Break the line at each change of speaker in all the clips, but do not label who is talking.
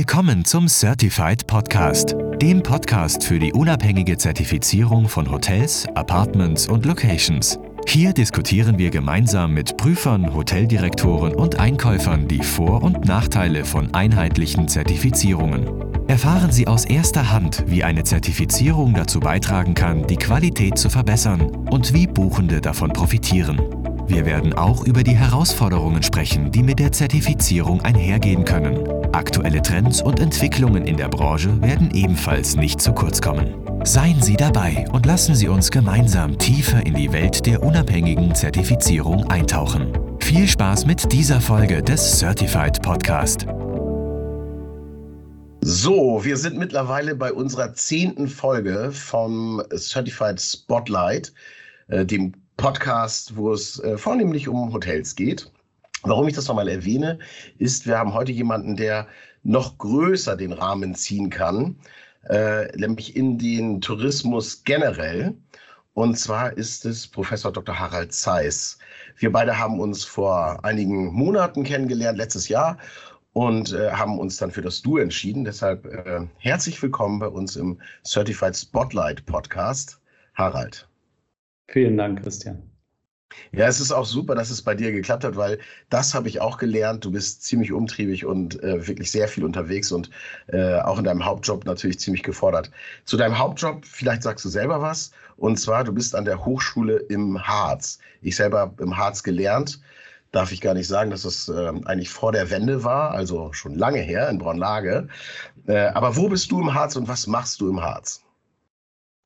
Willkommen zum Certified Podcast, dem Podcast für die unabhängige Zertifizierung von Hotels, Apartments und Locations. Hier diskutieren wir gemeinsam mit Prüfern, Hoteldirektoren und Einkäufern die Vor- und Nachteile von einheitlichen Zertifizierungen. Erfahren Sie aus erster Hand, wie eine Zertifizierung dazu beitragen kann, die Qualität zu verbessern und wie Buchende davon profitieren. Wir werden auch über die Herausforderungen sprechen, die mit der Zertifizierung einhergehen können. Aktuelle Trends und Entwicklungen in der Branche werden ebenfalls nicht zu kurz kommen. Seien Sie dabei und lassen Sie uns gemeinsam tiefer in die Welt der unabhängigen Zertifizierung eintauchen. Viel Spaß mit dieser Folge des Certified Podcast.
So, wir sind mittlerweile bei unserer zehnten Folge vom Certified Spotlight, äh, dem Podcast, wo es äh, vornehmlich um Hotels geht. Warum ich das nochmal erwähne, ist, wir haben heute jemanden, der noch größer den Rahmen ziehen kann, äh, nämlich in den Tourismus generell. Und zwar ist es Professor Dr. Harald Zeiss. Wir beide haben uns vor einigen Monaten kennengelernt, letztes Jahr, und äh, haben uns dann für das Du entschieden. Deshalb äh, herzlich willkommen bei uns im Certified Spotlight Podcast. Harald.
Vielen Dank, Christian.
Ja, es ist auch super, dass es bei dir geklappt hat, weil das habe ich auch gelernt. Du bist ziemlich umtriebig und äh, wirklich sehr viel unterwegs und äh, auch in deinem Hauptjob natürlich ziemlich gefordert. Zu deinem Hauptjob, vielleicht sagst du selber was. Und zwar, du bist an der Hochschule im Harz. Ich selber im Harz gelernt. Darf ich gar nicht sagen, dass es äh, eigentlich vor der Wende war, also schon lange her in Braunlage. Äh, aber wo bist du im Harz und was machst du im Harz?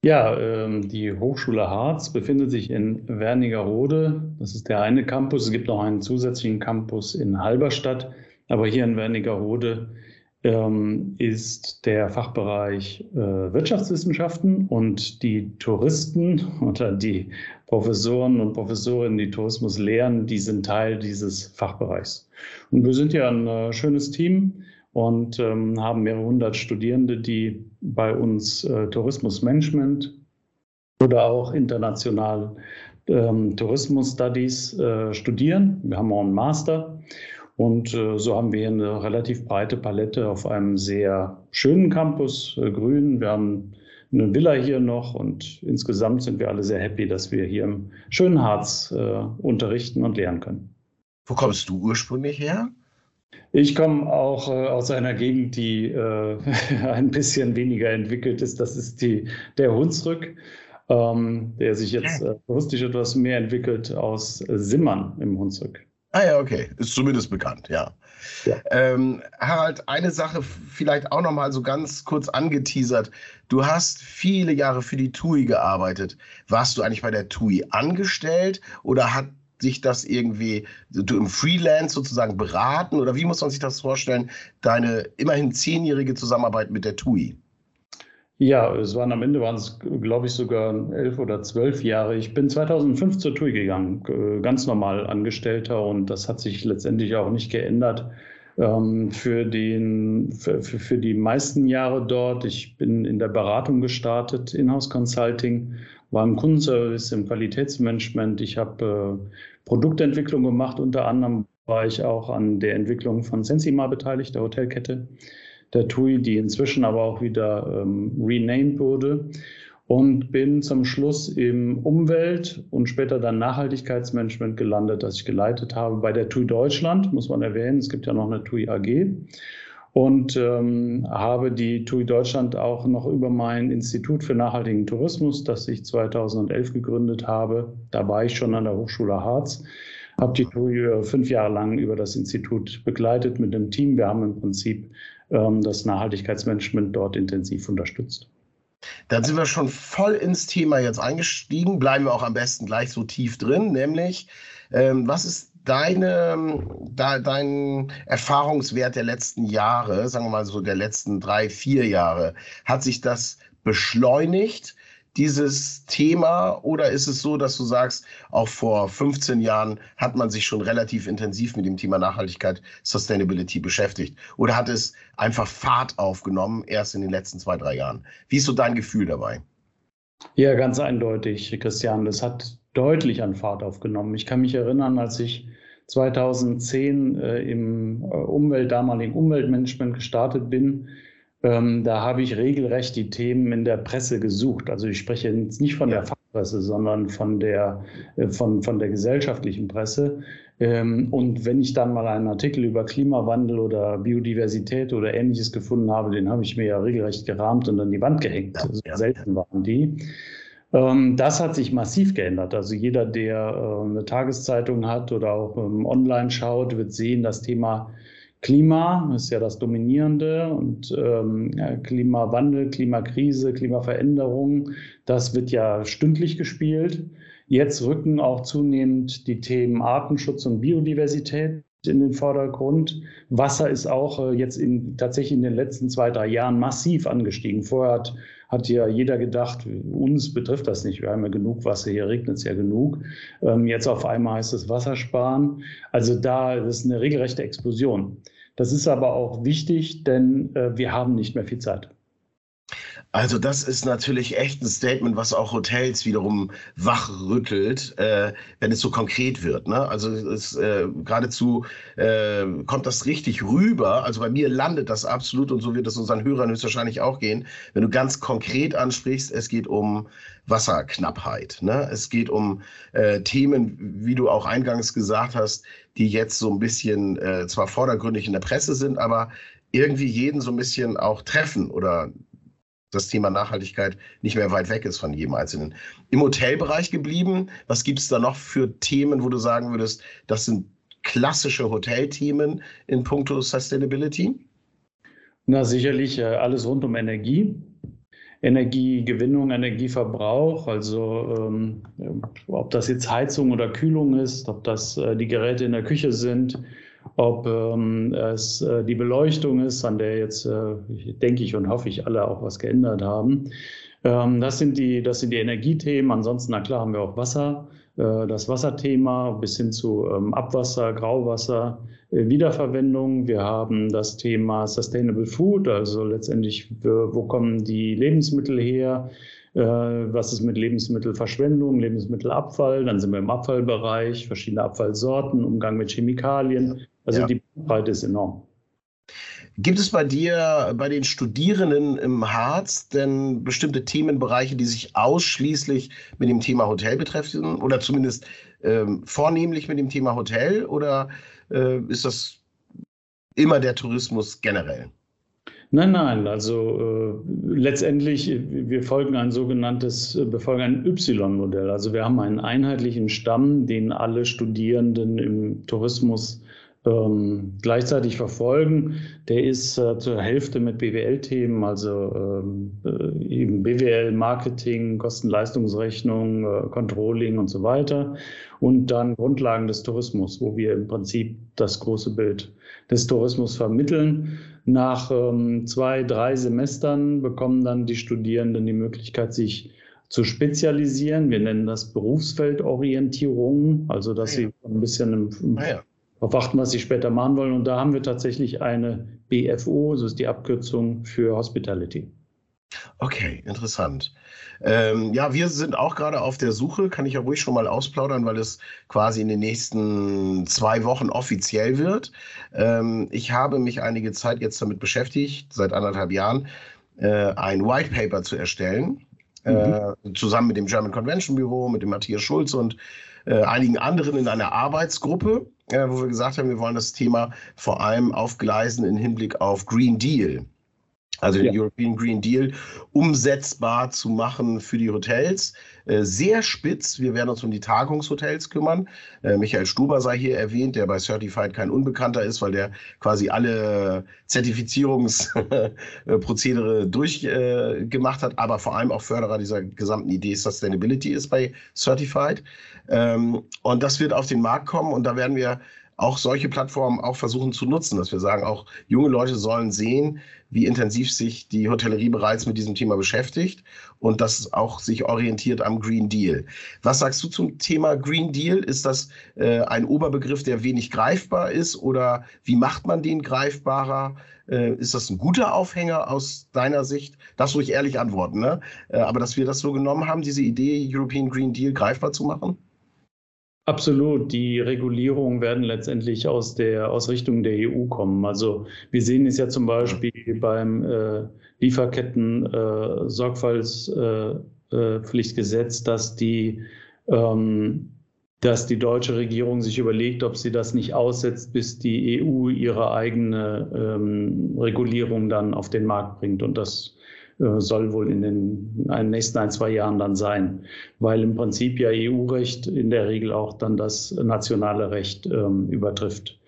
Ja, ähm, die Hochschule Harz befindet sich in Wernigerode. Das ist der eine Campus. Es gibt noch einen zusätzlichen Campus in Halberstadt. Aber hier in Wernigerode ähm, ist der Fachbereich äh, Wirtschaftswissenschaften und die Touristen oder die Professoren und Professorinnen, die Tourismus lehren, die sind Teil dieses Fachbereichs. Und wir sind ja ein äh, schönes Team und ähm, haben mehrere hundert Studierende, die bei uns äh, Tourismusmanagement oder auch international ähm, Tourismus Studies äh, studieren. Wir haben auch einen Master und äh, so haben wir eine relativ breite Palette auf einem sehr schönen Campus, äh, grün. Wir haben eine Villa hier noch und insgesamt sind wir alle sehr happy, dass wir hier im schönen Harz äh, unterrichten und lehren können.
Wo kommst du ursprünglich her?
Ich komme auch äh, aus einer Gegend, die äh, ein bisschen weniger entwickelt ist. Das ist die, der Hunsrück, ähm, der sich jetzt äh, etwas mehr entwickelt aus Simmern im Hunsrück.
Ah ja, okay. Ist zumindest bekannt, ja. ja. Ähm, Harald, eine Sache vielleicht auch noch mal so ganz kurz angeteasert. Du hast viele Jahre für die TUI gearbeitet. Warst du eigentlich bei der TUI angestellt oder hat sich das irgendwie, du im Freelance sozusagen beraten oder wie muss man sich das vorstellen, deine immerhin zehnjährige Zusammenarbeit mit der TUI?
Ja, es waren am Ende waren es, glaube ich, sogar elf oder zwölf Jahre. Ich bin 2005 zur TUI gegangen, ganz normal Angestellter und das hat sich letztendlich auch nicht geändert. Ähm, für, den, für, für die meisten Jahre dort. Ich bin in der Beratung gestartet, Inhouse Consulting, war im Kundenservice, im Qualitätsmanagement. Ich habe äh, Produktentwicklung gemacht. Unter anderem war ich auch an der Entwicklung von Sensima beteiligt, der Hotelkette der TUI, die inzwischen aber auch wieder ähm, renamed wurde. Und bin zum Schluss im Umwelt- und später dann Nachhaltigkeitsmanagement gelandet, das ich geleitet habe bei der TUI Deutschland, muss man erwähnen. Es gibt ja noch eine TUI AG und ähm, habe die TUI Deutschland auch noch über mein Institut für nachhaltigen Tourismus, das ich 2011 gegründet habe. Da war ich schon an der Hochschule Harz, habe die TUI fünf Jahre lang über das Institut begleitet mit dem Team. Wir haben im Prinzip ähm, das Nachhaltigkeitsmanagement dort intensiv unterstützt.
Dann sind wir schon voll ins Thema jetzt eingestiegen, bleiben wir auch am besten gleich so tief drin, nämlich ähm, was ist deine, da, dein Erfahrungswert der letzten Jahre, sagen wir mal so der letzten drei, vier Jahre, hat sich das beschleunigt, dieses Thema, oder ist es so, dass du sagst, auch vor 15 Jahren hat man sich schon relativ intensiv mit dem Thema Nachhaltigkeit, Sustainability beschäftigt? Oder hat es einfach Fahrt aufgenommen, erst in den letzten zwei, drei Jahren? Wie ist so dein Gefühl dabei?
Ja, ganz eindeutig, Christian. Das hat deutlich an Fahrt aufgenommen. Ich kann mich erinnern, als ich 2010 äh, im äh, Umwelt, damaligen Umweltmanagement gestartet bin, ähm, da habe ich regelrecht die Themen in der Presse gesucht. Also ich spreche jetzt nicht von der Fachpresse, sondern von der, äh, von, von der gesellschaftlichen Presse. Ähm, und wenn ich dann mal einen Artikel über Klimawandel oder Biodiversität oder ähnliches gefunden habe, den habe ich mir ja regelrecht gerahmt und an die Wand gehängt. Ja, ja. Selten waren die. Ähm, das hat sich massiv geändert. Also jeder, der äh, eine Tageszeitung hat oder auch online schaut, wird sehen, das Thema Klima ist ja das Dominierende und ähm, Klimawandel, Klimakrise, Klimaveränderung, das wird ja stündlich gespielt. Jetzt rücken auch zunehmend die Themen Artenschutz und Biodiversität in den Vordergrund. Wasser ist auch äh, jetzt in, tatsächlich in den letzten zwei, drei Jahren massiv angestiegen. Vorher hat, hat ja jeder gedacht, uns betrifft das nicht. Wir haben ja genug Wasser, hier regnet es ja genug. Ähm, jetzt auf einmal heißt es Wassersparen. Also da ist eine regelrechte Explosion. Das ist aber auch wichtig, denn äh, wir haben nicht mehr viel Zeit.
Also das ist natürlich echt ein Statement, was auch Hotels wiederum wachrüttelt, äh, wenn es so konkret wird. Ne? Also es, äh, geradezu äh, kommt das richtig rüber. Also bei mir landet das absolut und so wird es unseren Hörern höchstwahrscheinlich auch gehen. Wenn du ganz konkret ansprichst, es geht um Wasserknappheit. Ne? Es geht um äh, Themen, wie du auch eingangs gesagt hast, die jetzt so ein bisschen äh, zwar vordergründig in der Presse sind, aber irgendwie jeden so ein bisschen auch treffen oder das Thema Nachhaltigkeit nicht mehr weit weg ist von jedem Einzelnen. Im Hotelbereich geblieben, was gibt es da noch für Themen, wo du sagen würdest, das sind klassische Hotelthemen in puncto Sustainability?
Na, sicherlich äh, alles rund um Energie. Energiegewinnung, Energieverbrauch, also ähm, ob das jetzt Heizung oder Kühlung ist, ob das äh, die Geräte in der Küche sind, ob ähm, es äh, die Beleuchtung ist, an der jetzt, äh, denke ich und hoffe ich, alle auch was geändert haben. Ähm, das, sind die, das sind die Energiethemen. Ansonsten, na klar, haben wir auch Wasser, äh, das Wasserthema bis hin zu ähm, Abwasser, Grauwasser, äh, Wiederverwendung. Wir haben das Thema Sustainable Food, also letztendlich, wo kommen die Lebensmittel her? Äh, was ist mit Lebensmittelverschwendung, Lebensmittelabfall? Dann sind wir im Abfallbereich, verschiedene Abfallsorten, Umgang mit Chemikalien. Also ja. die Breite ist enorm.
Gibt es bei dir, bei den Studierenden im Harz denn bestimmte Themenbereiche, die sich ausschließlich mit dem Thema Hotel betreffen oder zumindest ähm, vornehmlich mit dem Thema Hotel oder äh, ist das immer der Tourismus generell?
Nein, nein, also äh, letztendlich, wir folgen ein sogenanntes, äh, befolgen ein Y-Modell. Also wir haben einen einheitlichen Stamm, den alle Studierenden im Tourismus ähm, gleichzeitig verfolgen. Der ist äh, zur Hälfte mit BWL-Themen, also ähm, äh, eben BWL, Marketing, Kosten-Leistungsrechnung, äh, Controlling und so weiter. Und dann Grundlagen des Tourismus, wo wir im Prinzip das große Bild des Tourismus vermitteln. Nach ähm, zwei, drei Semestern bekommen dann die Studierenden die Möglichkeit, sich zu spezialisieren. Wir nennen das Berufsfeldorientierung, also dass ah ja. sie ein bisschen im, ah ja darauf achten, was sie später machen wollen. Und da haben wir tatsächlich eine BFO, so ist die Abkürzung für Hospitality.
Okay, interessant. Ähm, ja, wir sind auch gerade auf der Suche, kann ich ja ruhig schon mal ausplaudern, weil es quasi in den nächsten zwei Wochen offiziell wird. Ähm, ich habe mich einige Zeit jetzt damit beschäftigt, seit anderthalb Jahren, äh, ein White Paper zu erstellen, mhm. äh, zusammen mit dem German Convention Büro, mit dem Matthias Schulz und äh, einigen anderen in einer Arbeitsgruppe, äh, wo wir gesagt haben, wir wollen das Thema vor allem aufgleisen im Hinblick auf Green Deal also den ja. European Green Deal, umsetzbar zu machen für die Hotels. Äh, sehr spitz. Wir werden uns um die Tagungshotels kümmern. Äh, Michael Stuber sei hier erwähnt, der bei Certified kein Unbekannter ist, weil der quasi alle Zertifizierungsprozedere durchgemacht hat, aber vor allem auch Förderer dieser gesamten Idee Sustainability ist bei Certified. Ähm, und das wird auf den Markt kommen und da werden wir auch solche Plattformen auch versuchen zu nutzen, dass wir sagen, auch junge Leute sollen sehen, wie intensiv sich die Hotellerie bereits mit diesem Thema beschäftigt und das auch sich orientiert am Green Deal. Was sagst du zum Thema Green Deal? Ist das äh, ein Oberbegriff, der wenig greifbar ist oder wie macht man den greifbarer? Äh, ist das ein guter Aufhänger aus deiner Sicht? Das ruhig ehrlich antworten, ne? Äh, aber dass wir das so genommen haben, diese Idee, European Green Deal greifbar zu machen?
Absolut. Die Regulierungen werden letztendlich aus der aus Richtung der EU kommen. Also wir sehen es ja zum Beispiel beim äh, Lieferketten-Sorgfaltspflichtgesetz, äh, äh, dass die ähm, dass die deutsche Regierung sich überlegt, ob sie das nicht aussetzt, bis die EU ihre eigene ähm, Regulierung dann auf den Markt bringt. Und das äh, soll wohl in den, in nächsten ein, zwei Jahren dann sein, weil im Prinzip ja EU-Recht in der Regel auch dann das nationale Recht ähm, übertrifft.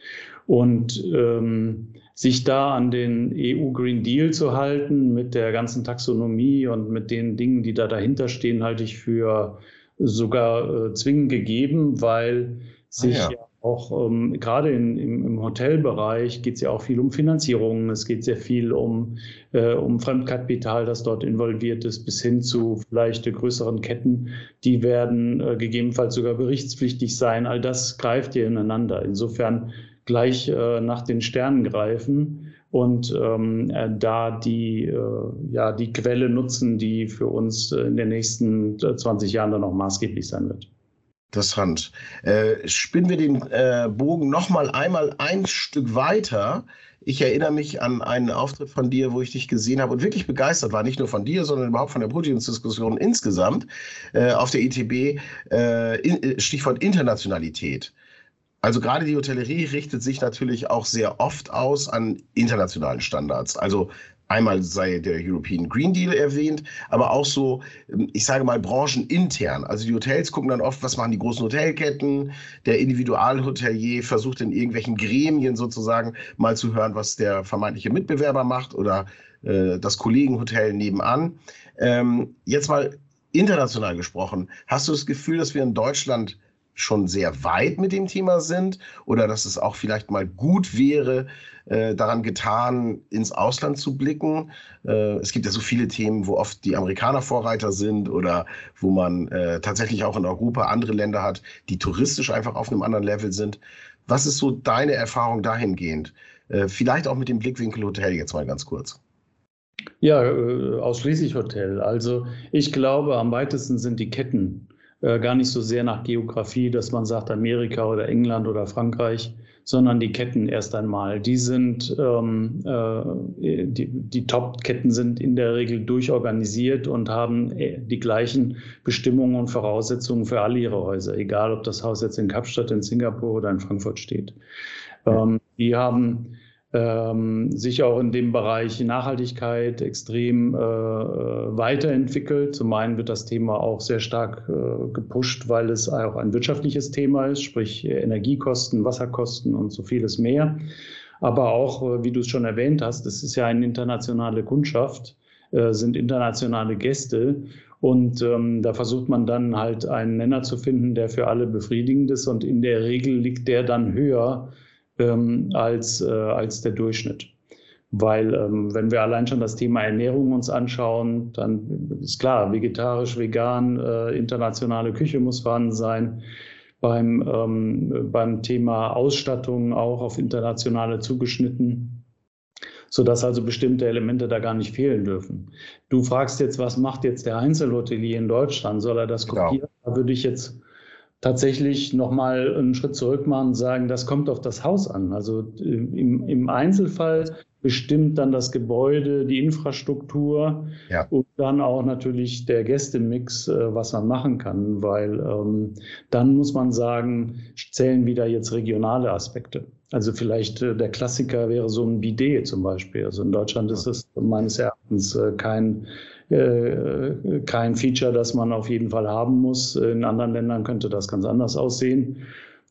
Und ähm, sich da an den EU Green Deal zu halten mit der ganzen Taxonomie und mit den Dingen, die da dahinter stehen, halte ich für sogar äh, zwingend gegeben, weil sich ah, ja. ja. Auch ähm, gerade in, im, im, Hotelbereich geht es ja auch viel um Finanzierung, es geht sehr viel um, äh, um Fremdkapital, das dort involviert ist, bis hin zu vielleicht größeren Ketten, die werden äh, gegebenenfalls sogar berichtspflichtig sein. All das greift hier ineinander. Insofern gleich äh, nach den Sternen greifen und ähm, äh, da die, äh, ja, die Quelle nutzen, die für uns äh, in den nächsten 20 Jahren dann noch maßgeblich sein wird.
Interessant. Äh, spinnen wir den äh, Bogen noch mal einmal ein Stück weiter. Ich erinnere mich an einen Auftritt von dir, wo ich dich gesehen habe und wirklich begeistert war, nicht nur von dir, sondern überhaupt von der Podiumsdiskussion insgesamt äh, auf der ITB, äh, in, Stichwort Internationalität. Also gerade die Hotellerie richtet sich natürlich auch sehr oft aus an internationalen Standards. Also einmal sei der European Green Deal erwähnt, aber auch so, ich sage mal, branchenintern. Also die Hotels gucken dann oft, was machen die großen Hotelketten. Der Individualhotelier versucht in irgendwelchen Gremien sozusagen mal zu hören, was der vermeintliche Mitbewerber macht oder äh, das Kollegenhotel nebenan. Ähm, jetzt mal international gesprochen, hast du das Gefühl, dass wir in Deutschland schon sehr weit mit dem Thema sind oder dass es auch vielleicht mal gut wäre, äh, daran getan, ins Ausland zu blicken. Äh, es gibt ja so viele Themen, wo oft die Amerikaner Vorreiter sind oder wo man äh, tatsächlich auch in Europa andere Länder hat, die touristisch einfach auf einem anderen Level sind. Was ist so deine Erfahrung dahingehend? Äh, vielleicht auch mit dem Blickwinkel Hotel jetzt mal ganz kurz.
Ja, äh, ausschließlich Hotel. Also ich glaube, am weitesten sind die Ketten äh, gar nicht so sehr nach Geografie, dass man sagt Amerika oder England oder Frankreich, sondern die Ketten erst einmal. Die sind, ähm, äh, die, die Top-Ketten sind in der Regel durchorganisiert und haben äh, die gleichen Bestimmungen und Voraussetzungen für alle ihre Häuser, egal ob das Haus jetzt in Kapstadt, in Singapur oder in Frankfurt steht. Ähm, die haben ähm, sich auch in dem Bereich Nachhaltigkeit extrem äh, weiterentwickelt. Zum einen wird das Thema auch sehr stark äh, gepusht, weil es auch ein wirtschaftliches Thema ist, sprich Energiekosten, Wasserkosten und so vieles mehr. Aber auch, äh, wie du es schon erwähnt hast, es ist ja eine internationale Kundschaft, äh, sind internationale Gäste. Und ähm, da versucht man dann halt einen Nenner zu finden, der für alle befriedigend ist. Und in der Regel liegt der dann höher ähm, als, äh, als der Durchschnitt. Weil ähm, wenn wir allein schon das Thema Ernährung uns anschauen, dann ist klar, vegetarisch, vegan, äh, internationale Küche muss vorhanden sein. Beim, ähm, beim Thema Ausstattung auch auf internationale zugeschnitten, sodass also bestimmte Elemente da gar nicht fehlen dürfen. Du fragst jetzt, was macht jetzt der Einzelhotelier in Deutschland? Soll er das genau. kopieren? Genau. Da würde ich jetzt tatsächlich nochmal einen Schritt zurück machen und sagen, das kommt auf das Haus an. Also äh, im, im Einzelfall bestimmt dann das Gebäude, die Infrastruktur ja. und dann auch natürlich der Gästemix, äh, was man machen kann, weil ähm, dann muss man sagen, zählen wieder jetzt regionale Aspekte. Also vielleicht äh, der Klassiker wäre so ein Bidet zum Beispiel. Also in Deutschland ist es meines Erachtens äh, kein äh, kein Feature, das man auf jeden Fall haben muss. In anderen Ländern könnte das ganz anders aussehen.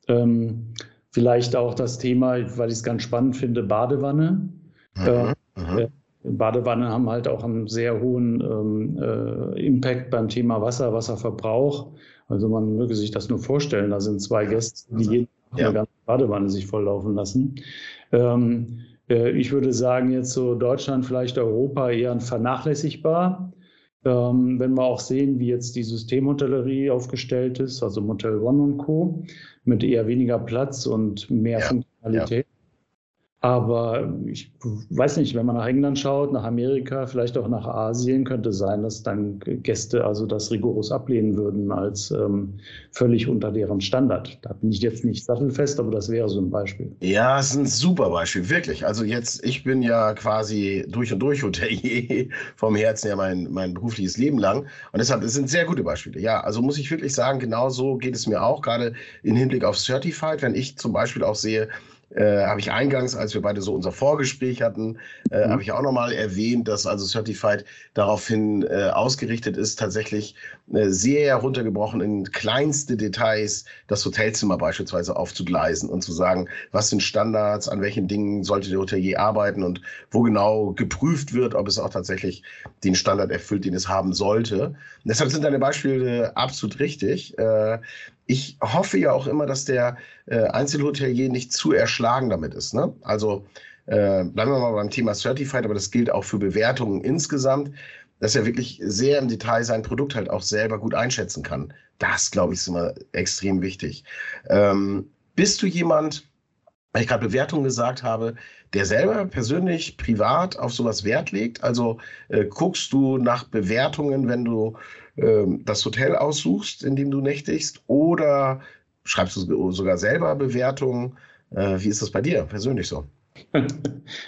Ähm, vielleicht auch das Thema, weil ich es ganz spannend finde, Badewanne. Mhm. Äh, äh, Badewanne haben halt auch einen sehr hohen ähm, äh, Impact beim Thema Wasser, Wasserverbrauch. Also man möge sich das nur vorstellen. Da sind zwei Gäste, die jeden ja. eine ganze Badewanne sich volllaufen lassen. Ähm, äh, ich würde sagen, jetzt so Deutschland, vielleicht Europa eher vernachlässigbar. Ähm, wenn wir auch sehen, wie jetzt die Systemhotellerie aufgestellt ist, also Motel One und Co., mit eher weniger Platz und mehr ja, Funktionalität. Aber ich weiß nicht, wenn man nach England schaut, nach Amerika, vielleicht auch nach Asien, könnte sein, dass dann Gäste also das rigoros ablehnen würden als ähm, völlig unter deren Standard. Da bin ich jetzt nicht sattelfest, aber das wäre so ein Beispiel.
Ja, es ist ein super Beispiel, wirklich. Also jetzt, ich bin ja quasi durch und durch Hotelier vom Herzen ja mein, mein berufliches Leben lang. Und deshalb, es sind sehr gute Beispiele. Ja, also muss ich wirklich sagen, genau so geht es mir auch, gerade im Hinblick auf Certified, wenn ich zum Beispiel auch sehe, äh, habe ich eingangs, als wir beide so unser Vorgespräch hatten, äh, mhm. habe ich auch nochmal erwähnt, dass also Certified daraufhin äh, ausgerichtet ist, tatsächlich äh, sehr heruntergebrochen in kleinste Details das Hotelzimmer beispielsweise aufzugleisen und zu sagen, was sind Standards, an welchen Dingen sollte der Hotelier arbeiten und wo genau geprüft wird, ob es auch tatsächlich den Standard erfüllt, den es haben sollte. Und deshalb sind deine Beispiele absolut richtig. Ich hoffe ja auch immer, dass der äh, Einzelhotelier nicht zu erschlagen damit ist. Ne? Also äh, bleiben wir mal beim Thema Certified, aber das gilt auch für Bewertungen insgesamt, dass er wirklich sehr im Detail sein Produkt halt auch selber gut einschätzen kann. Das, glaube ich, ist immer extrem wichtig. Ähm, bist du jemand, weil ich gerade Bewertungen gesagt habe, der selber persönlich privat auf sowas Wert legt? Also äh, guckst du nach Bewertungen, wenn du das Hotel aussuchst, in dem du nächtigst, oder schreibst du sogar selber Bewertungen? Äh, wie ist das bei dir persönlich so?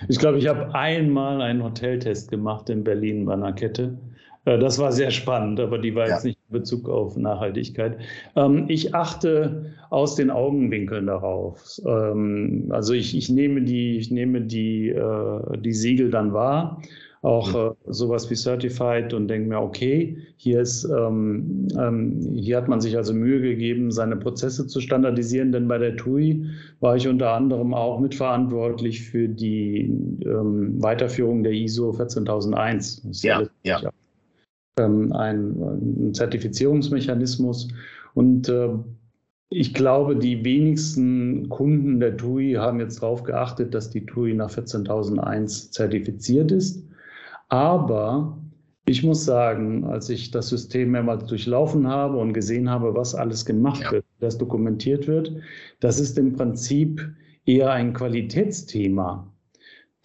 Ich glaube, ich habe einmal einen Hoteltest gemacht in Berlin bei einer Kette. Äh, das war sehr spannend, aber die war ja. jetzt nicht in Bezug auf Nachhaltigkeit. Ähm, ich achte aus den Augenwinkeln darauf. Ähm, also ich, ich nehme die, ich nehme die, äh, die Siegel dann wahr auch mhm. äh, sowas wie Certified und denke mir, okay, hier ist, ähm, ähm, hier hat man sich also Mühe gegeben, seine Prozesse zu standardisieren, denn bei der TUI war ich unter anderem auch mitverantwortlich für die ähm, Weiterführung der ISO 14001. Das ist ja, ja. Ähm, ein, ein, Zertifizierungsmechanismus und äh, ich glaube, die wenigsten Kunden der TUI haben jetzt darauf geachtet, dass die TUI nach 14001 zertifiziert ist. Aber ich muss sagen, als ich das System mehrmals durchlaufen habe und gesehen habe, was alles gemacht ja. wird, das dokumentiert wird, das ist im Prinzip eher ein Qualitätsthema.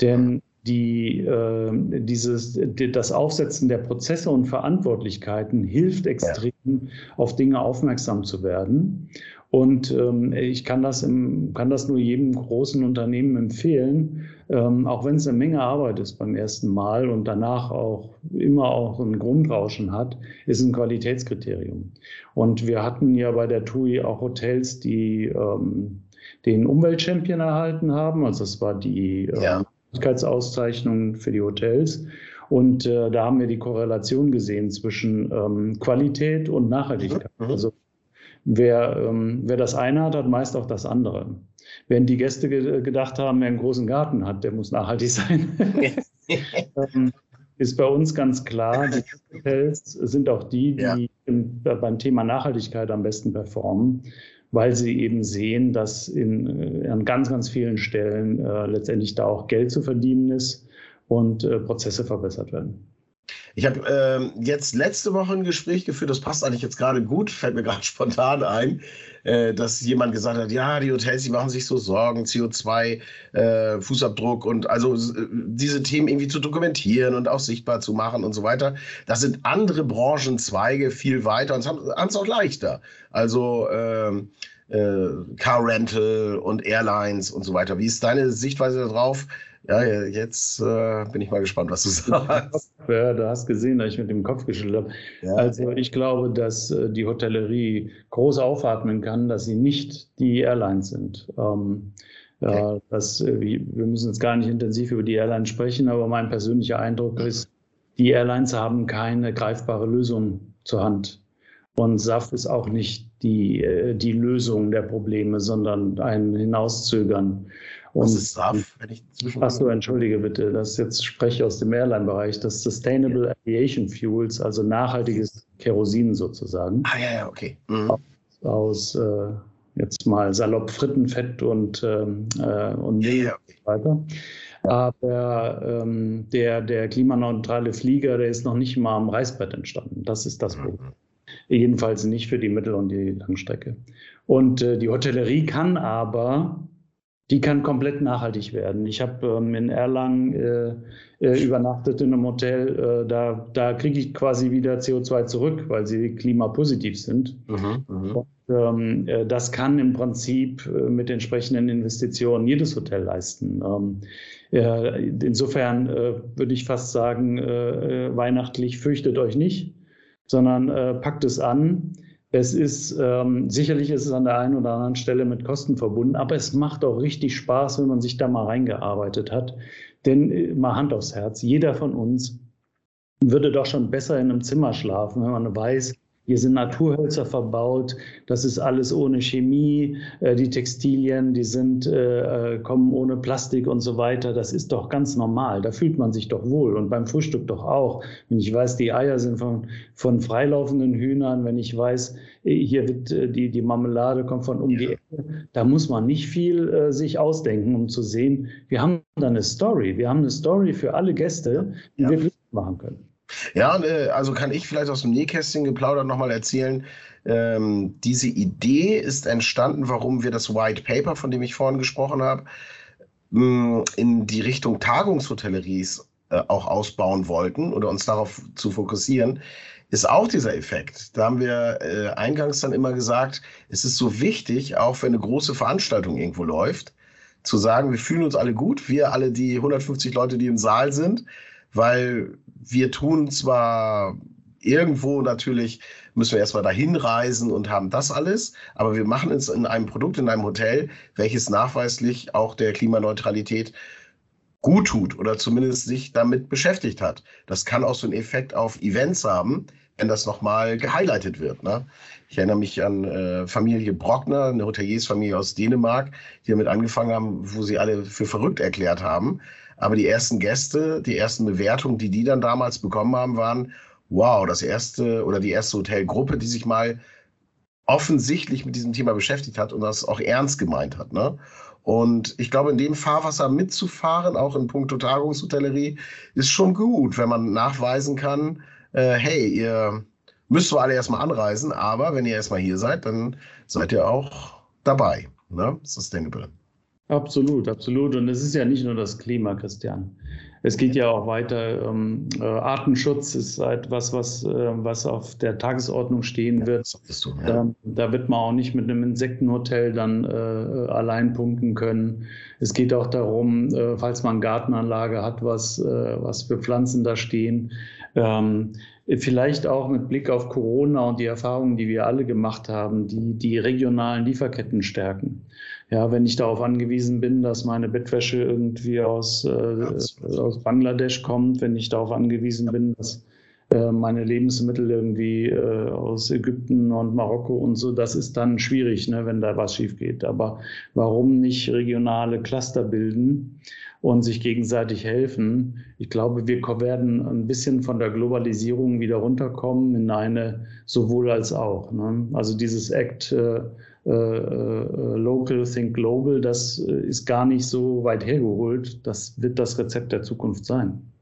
Denn die, äh, dieses, die, das Aufsetzen der Prozesse und Verantwortlichkeiten hilft extrem, ja. auf Dinge aufmerksam zu werden. Und ähm, ich kann das, im, kann das nur jedem großen Unternehmen empfehlen, ähm, auch wenn es eine Menge Arbeit ist beim ersten Mal und danach auch immer auch ein Grundrauschen hat, ist ein Qualitätskriterium. Und wir hatten ja bei der TUI auch Hotels, die ähm, den Umweltchampion erhalten haben. Also das war die ja. Nachhaltigkeitsauszeichnung für die Hotels. Und äh, da haben wir die Korrelation gesehen zwischen ähm, Qualität und Nachhaltigkeit. Mhm. Also Wer, ähm, wer das eine hat, hat meist auch das andere. Wenn die Gäste ge gedacht haben, wer einen großen Garten hat, der muss nachhaltig sein. ähm, ist bei uns ganz klar, die Hotels sind auch die, die ja. im, beim Thema Nachhaltigkeit am besten performen, weil sie eben sehen, dass in, äh, an ganz, ganz vielen Stellen äh, letztendlich da auch Geld zu verdienen ist und äh, Prozesse verbessert werden.
Ich habe ähm, jetzt letzte Woche ein Gespräch geführt, das passt eigentlich jetzt gerade gut, fällt mir gerade spontan ein, äh, dass jemand gesagt hat, ja, die Hotels, die machen sich so Sorgen, CO2, äh, Fußabdruck und also äh, diese Themen irgendwie zu dokumentieren und auch sichtbar zu machen und so weiter. Das sind andere Branchenzweige viel weiter und haben es auch leichter. Also ähm, äh, Car Rental und Airlines und so weiter. Wie ist deine Sichtweise darauf? Ja, jetzt äh, bin ich mal gespannt, was du sagst.
Ja, du hast gesehen, dass ich mit dem Kopf geschüttelt habe. Ja. Also ich glaube, dass äh, die Hotellerie groß aufatmen kann, dass sie nicht die Airlines sind. Ähm, okay. ja, das, äh, wir müssen jetzt gar nicht intensiv über die Airlines sprechen, aber mein persönlicher Eindruck ist, die Airlines haben keine greifbare Lösung zur Hand. Und SAF ist auch nicht die, äh, die Lösung der Probleme, sondern ein Hinauszögern. Und, Was ist SAF, wenn ich Achso, entschuldige bitte, das jetzt spreche aus dem Airline-Bereich, das Sustainable. Aviation Fuels, also nachhaltiges Kerosin sozusagen.
Ah ja, ja, okay. Mhm.
Aus, aus äh, jetzt mal salopp Frittenfett und, ähm, äh, und ja, okay. weiter. Aber ähm, der, der klimaneutrale Flieger, der ist noch nicht mal am Reißbrett entstanden. Das ist das mhm. Problem. Mhm. Jedenfalls nicht für die Mittel- und die Langstrecke. Und äh, die Hotellerie kann aber Die kann komplett nachhaltig werden. Ich habe ähm, in Erlangen äh, äh, übernachtet in einem Hotel. Äh, da da kriege ich quasi wieder CO2 zurück, weil sie klimapositiv sind. Mhm, mhm. Und, ähm, äh, das kann im Prinzip äh, mit entsprechenden Investitionen jedes Hotel leisten. Ähm, insofern würde ich fast sagen, weihnachtlich fürchtet euch nicht, sondern packt es an es ist ähm, sicherlich ist es an der einen oder anderen Stelle mit Kosten verbunden, aber es macht auch richtig Spaß, wenn man sich da mal reingearbeitet hat. Denn äh, mal Hand aufs Herz, jeder von uns würde doch schon besser in einem Zimmer schlafen, wenn man weiß, hier sind Naturhölzer verbaut. Das ist alles ohne Chemie. Äh, die Textilien, die sind, äh, kommen ohne Plastik und so weiter. Das ist doch ganz normal. Da fühlt man sich doch wohl. Und beim Frühstück doch auch. Wenn ich weiß, die Eier sind von, von freilaufenden Hühnern, wenn ich weiß, äh, hier wird die, die Marmelade kommt von um die Ecke, da muss man nicht viel äh, sich ausdenken, um zu sehen, wir haben da eine Story. Wir haben eine Story für alle Gäste, die ja. wir glücklich machen können.
Ja, äh, also kann ich vielleicht aus dem Nähkästchen geplaudert nochmal erzählen. Ähm, diese Idee ist entstanden, warum wir das White Paper, von dem ich vorhin gesprochen habe, mm, in die Richtung Tagungshotelleries äh, auch ausbauen wollten oder uns darauf zu fokussieren, ist auch dieser Effekt. Da haben wir äh, eingangs dann immer gesagt, es ist so wichtig, auch wenn eine große Veranstaltung irgendwo läuft, zu sagen, wir fühlen uns alle gut, wir alle die 150 Leute, die im Saal sind, weil wir tun zwar irgendwo natürlich, müssen wir erstmal dahin reisen und haben das alles, aber wir machen es in einem Produkt, in einem Hotel, welches nachweislich auch der Klimaneutralität gut tut oder zumindest sich damit beschäftigt hat. Das kann auch so einen Effekt auf Events haben, wenn das nochmal gehighlightet wird. Ne? Ich erinnere mich an äh, Familie Brockner, eine Hoteliersfamilie aus Dänemark, die damit angefangen haben, wo sie alle für verrückt erklärt haben. Aber die ersten Gäste, die ersten Bewertungen, die die dann damals bekommen haben, waren, wow, das erste oder die erste Hotelgruppe, die sich mal offensichtlich mit diesem Thema beschäftigt hat und das auch ernst gemeint hat. Ne? Und ich glaube, in dem Fahrwasser mitzufahren, auch in puncto Tagungshotellerie, ist schon gut, wenn man nachweisen kann, äh, hey, ihr müsst zwar alle erstmal anreisen, aber wenn ihr erstmal hier seid, dann seid ihr auch dabei. Ne? Sustainable.
Absolut, absolut. Und es ist ja nicht nur das Klima, Christian. Es geht ja auch weiter. Ähm, äh, Artenschutz ist etwas, was, äh, was auf der Tagesordnung stehen wird. Du, ja. ähm, da wird man auch nicht mit einem Insektenhotel dann äh, allein punkten können. Es geht auch darum, äh, falls man Gartenanlage hat, was, äh, was für Pflanzen da stehen. Ähm, vielleicht auch mit Blick auf Corona und die Erfahrungen, die wir alle gemacht haben, die die regionalen Lieferketten stärken ja, wenn ich darauf angewiesen bin, dass meine Bettwäsche irgendwie aus, äh, aus Bangladesch kommt, wenn ich darauf angewiesen bin, dass äh, meine Lebensmittel irgendwie äh, aus Ägypten und Marokko und so, das ist dann schwierig, ne, wenn da was schief geht. Aber warum nicht regionale Cluster bilden und sich gegenseitig helfen? Ich glaube, wir werden ein bisschen von der Globalisierung wieder runterkommen in eine sowohl als auch. Ne? Also dieses Act äh, Local Think Global, das äh, ist gar nicht so weit hergeholt. Das wird das Rezept der Zukunft sein.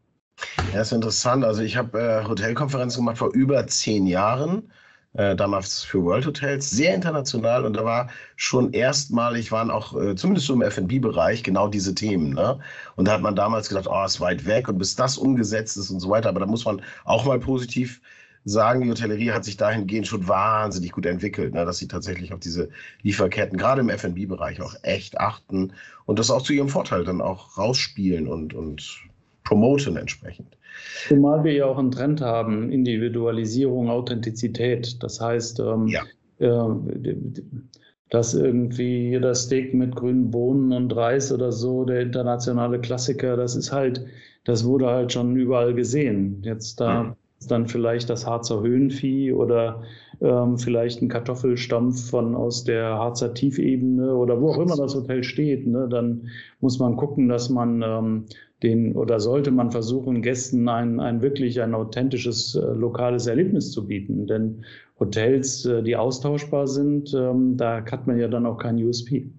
Ja, ist interessant. Also ich habe äh, Hotelkonferenzen gemacht vor über zehn Jahren, äh, damals für World Hotels, sehr international und da war schon erstmalig, waren auch äh, zumindest so im F&B-Bereich genau diese Themen. Ne? Und da hat man damals gedacht, oh, ist weit weg und bis das umgesetzt ist und so weiter. Aber da muss man auch mal positiv sagen, die Hotellerie hat sich dahingehend schon wahnsinnig gut entwickelt, ne, dass sie tatsächlich auf diese Lieferketten, gerade im F&B-Bereich, auch echt achten und das auch zu ihrem Vorteil dann auch rausspielen und, und promoten entsprechend.
Zumal wir ja auch einen Trend haben, Individualisierung, Authentizität. Das heißt, ähm, ja. äh, dass irgendwie das Steak mit grünen Bohnen und Reis oder so, der internationale Klassiker, das ist halt, das wurde halt schon überall gesehen. Jetzt da mhm dann vielleicht das Harzer Höhenvieh oder ähm, vielleicht ein Kartoffelstampf von aus der Harzer Tiefebene oder wo auch immer das Hotel steht. Ne? Dann muss man gucken, dass man ähm, den oder sollte man versuchen, Gästen ein, ein wirklich ein authentisches äh, lokales Erlebnis zu bieten. Denn Hotels, äh, die austauschbar sind, ähm, da hat man ja dann auch kein USP.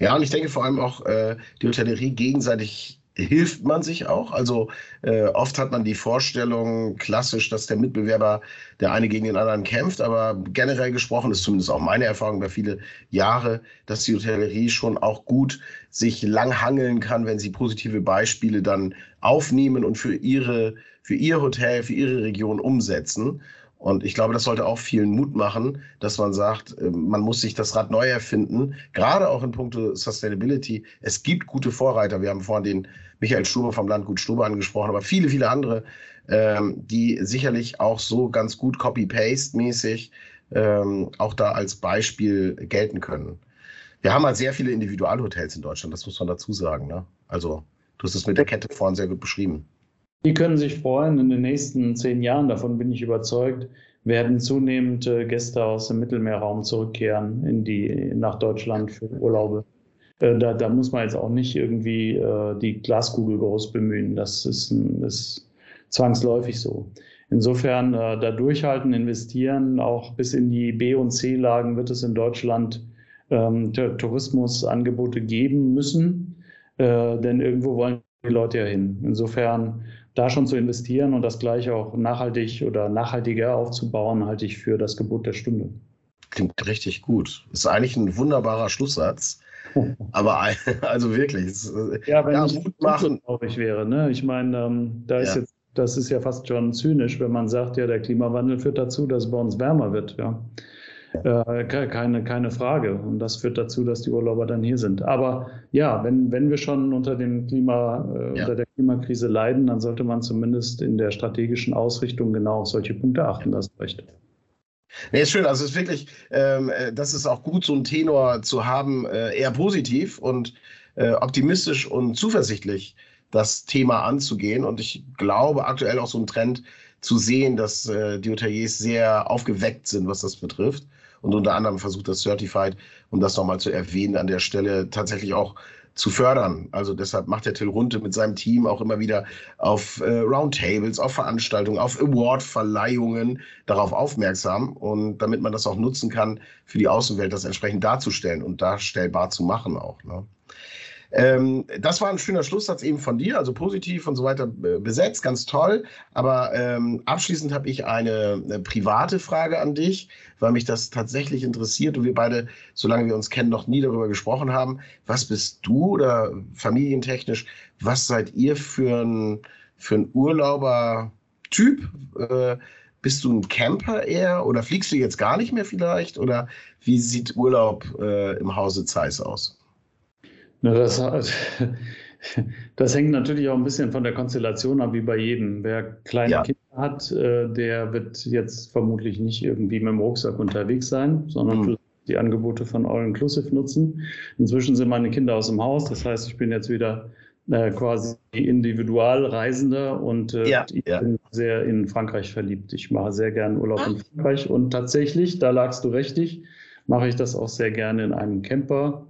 Ja, und ich denke vor allem auch, äh, die Hotellerie gegenseitig hilft man sich auch. Also äh, oft hat man die Vorstellung klassisch, dass der Mitbewerber der eine gegen den anderen kämpft, aber generell gesprochen ist zumindest auch meine Erfahrung über viele Jahre, dass die Hotellerie schon auch gut sich langhangeln kann, wenn sie positive Beispiele dann aufnehmen und für ihre für ihr Hotel, für ihre Region umsetzen. Und ich glaube, das sollte auch vielen Mut machen, dass man sagt, äh, man muss sich das Rad neu erfinden, gerade auch in puncto Sustainability. Es gibt gute Vorreiter. Wir haben vorhin den Michael Stube vom Landgut Stube angesprochen, aber viele, viele andere, ähm, die sicherlich auch so ganz gut Copy-Paste-mäßig ähm, auch da als Beispiel gelten können. Wir haben halt sehr viele Individualhotels in Deutschland, das muss man dazu sagen. Ne? Also, du hast es mit der Kette vorhin sehr gut beschrieben.
Die können sich freuen. In den nächsten zehn Jahren, davon bin ich überzeugt, werden zunehmend äh, Gäste aus dem Mittelmeerraum zurückkehren in die, nach Deutschland für Urlaube. Äh, da, da, muss man jetzt auch nicht irgendwie äh, die Glaskugel groß bemühen. Das ist, ist zwangsläufig so. Insofern da durchhalten, investieren, auch bis in die B- und C-Lagen wird es in Deutschland ähm, Tourismusangebote geben müssen, äh, denn irgendwo wollen die Leute ja hin. Insofern da schon zu investieren und das gleich auch nachhaltig oder nachhaltiger aufzubauen, halte ich für das Gebot der Stunde.
Klingt richtig gut. Ist eigentlich ein wunderbarer Schlusssatz. Aber also wirklich.
Äh, ja, wenn ja, ich gut machen. traurig wäre. Ne? Ich meine, ähm, da ist ja. jetzt, das ist ja fast schon zynisch, wenn man sagt, ja, der Klimawandel führt dazu, dass es bei uns wärmer wird. Ja. Äh, keine, keine Frage. Und das führt dazu, dass die Urlauber dann hier sind. Aber ja, wenn, wenn wir schon unter, dem Klima, äh, ja. unter der Klimakrise leiden, dann sollte man zumindest in der strategischen Ausrichtung genau auf solche Punkte achten. Das recht.
Nee, ist schön. Also es ist wirklich, ähm, äh, das ist auch gut, so einen Tenor zu haben, äh, eher positiv und äh, optimistisch und zuversichtlich das Thema anzugehen. Und ich glaube aktuell auch so ein Trend zu sehen, dass äh, die Hoteliers sehr aufgeweckt sind, was das betrifft und unter anderem versucht das Certified, um das nochmal zu erwähnen, an der Stelle tatsächlich auch zu fördern. Also deshalb macht der Till Runte mit seinem Team auch immer wieder auf äh, Roundtables, auf Veranstaltungen, auf Award-Verleihungen darauf aufmerksam und damit man das auch nutzen kann, für die Außenwelt das entsprechend darzustellen und darstellbar zu machen auch. Ne? Ähm, das war ein schöner Schlusssatz eben von dir, also positiv und so weiter äh, besetzt, ganz toll. Aber ähm, abschließend habe ich eine, eine, private Frage an dich, weil mich das tatsächlich interessiert und wir beide, solange wir uns kennen, noch nie darüber gesprochen haben. Was bist du oder familientechnisch, was seid ihr für ein, für ein Urlauber-Typ? Äh, bist du ein Camper eher oder fliegst du jetzt gar nicht mehr vielleicht? Oder wie sieht Urlaub äh, im Hause Zeiss aus?
Na, das, das, hängt natürlich auch ein bisschen von der Konstellation ab, wie bei jedem. Wer kleine ja. Kinder hat, äh, der wird jetzt vermutlich nicht irgendwie mit dem Rucksack unterwegs sein, sondern mhm. die Angebote von All Inclusive nutzen. Inzwischen sind meine Kinder aus dem Haus, das heißt, ich bin jetzt wieder äh, quasi Individualreisender und äh, ja, ich ja. bin sehr in Frankreich verliebt. Ich mache sehr gerne Urlaub in Frankreich und tatsächlich, da lagst du richtig, mache ich das auch sehr gerne in einem Camper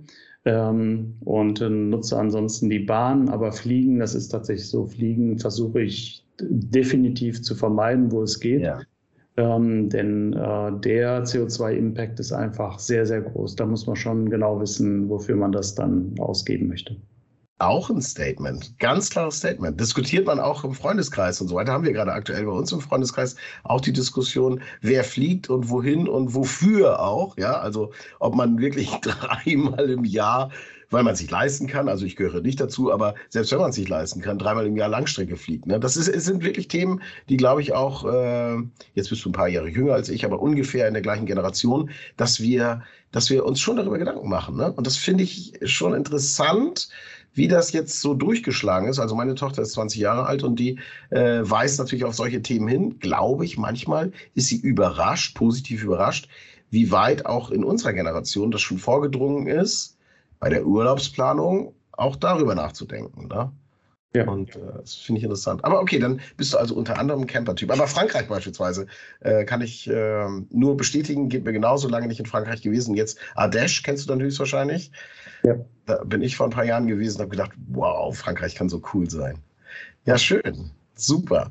ähm, und äh, nutze ansonsten die Bahn. Aber Fliegen, das ist tatsächlich so, Fliegen versuche ich definitiv zu vermeiden, wo es geht. Ja. Ähm, denn äh, der CO2-Impact ist einfach sehr, sehr groß. Da muss man schon genau wissen, wofür man das dann ausgeben möchte.
Auch ein Statement, ganz klares Statement. Diskutiert man auch im Freundeskreis und so weiter. Haben wir gerade aktuell bei uns im Freundeskreis auch die Diskussion, wer fliegt und wohin und wofür auch. Ja, also ob man wirklich dreimal im Jahr, weil man sich leisten kann, also ich gehöre nicht dazu, aber selbst wenn man sich leisten kann, dreimal im Jahr Langstrecke fliegt. Ne? Das ist, sind wirklich Themen, die glaube ich auch, äh, jetzt bist du ein paar Jahre jünger als ich, aber ungefähr in der gleichen Generation, dass wir, dass wir uns schon darüber Gedanken machen. Ne? Und das finde ich schon interessant wie das jetzt so durchgeschlagen ist. Also meine Tochter ist 20 Jahre alt und die äh, weist natürlich auf solche Themen hin. Glaube ich, manchmal ist sie überrascht, positiv überrascht, wie weit auch in unserer Generation das schon vorgedrungen ist, bei der Urlaubsplanung auch darüber nachzudenken. Ne? Ja. Und äh, das finde ich interessant. Aber okay, dann bist du also unter anderem Camper-Typ. Aber Frankreich beispielsweise äh, kann ich äh, nur bestätigen, geht mir genauso lange nicht in Frankreich gewesen. Jetzt Ardèche kennst du dann höchstwahrscheinlich. Ja. Da bin ich vor ein paar Jahren gewesen und habe gedacht, wow, Frankreich kann so cool sein. Ja, schön. Super.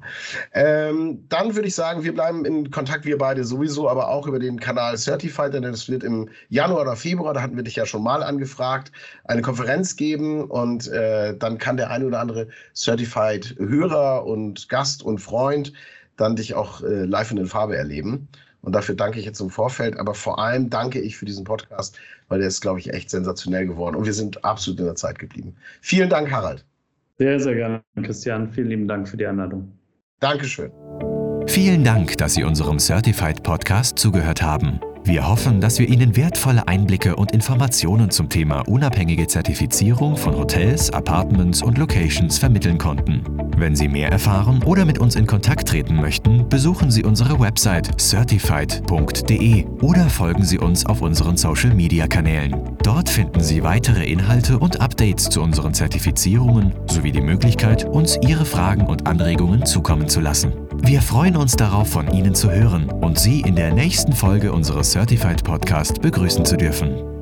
Ähm, dann würde ich sagen, wir bleiben in Kontakt, wir beide sowieso, aber auch über den Kanal Certified, denn es wird im Januar oder Februar, da hatten wir dich ja schon mal angefragt, eine Konferenz geben und äh, dann kann der eine oder andere Certified-Hörer und Gast und Freund dann dich auch äh, live in Farbe erleben. Und dafür danke ich jetzt im Vorfeld, aber vor allem danke ich für diesen Podcast, weil der ist, glaube ich, echt sensationell geworden und wir sind absolut in der Zeit geblieben. Vielen Dank, Harald.
Sehr, sehr gerne, Christian. Vielen lieben Dank für die Einladung.
Dankeschön.
Vielen Dank, dass Sie unserem Certified Podcast zugehört haben. Wir hoffen, dass wir Ihnen wertvolle Einblicke und Informationen zum Thema unabhängige Zertifizierung von Hotels, Apartments und Locations vermitteln konnten. Wenn Sie mehr erfahren oder mit uns in Kontakt treten möchten, besuchen Sie unsere Website certified.de oder folgen Sie uns auf unseren Social-Media-Kanälen. Dort finden Sie weitere Inhalte und Updates zu unseren Zertifizierungen sowie die Möglichkeit, uns Ihre Fragen und Anregungen zukommen zu lassen. Wir freuen uns darauf, von Ihnen zu hören und Sie in der nächsten Folge unseres Certified Podcast begrüßen zu dürfen.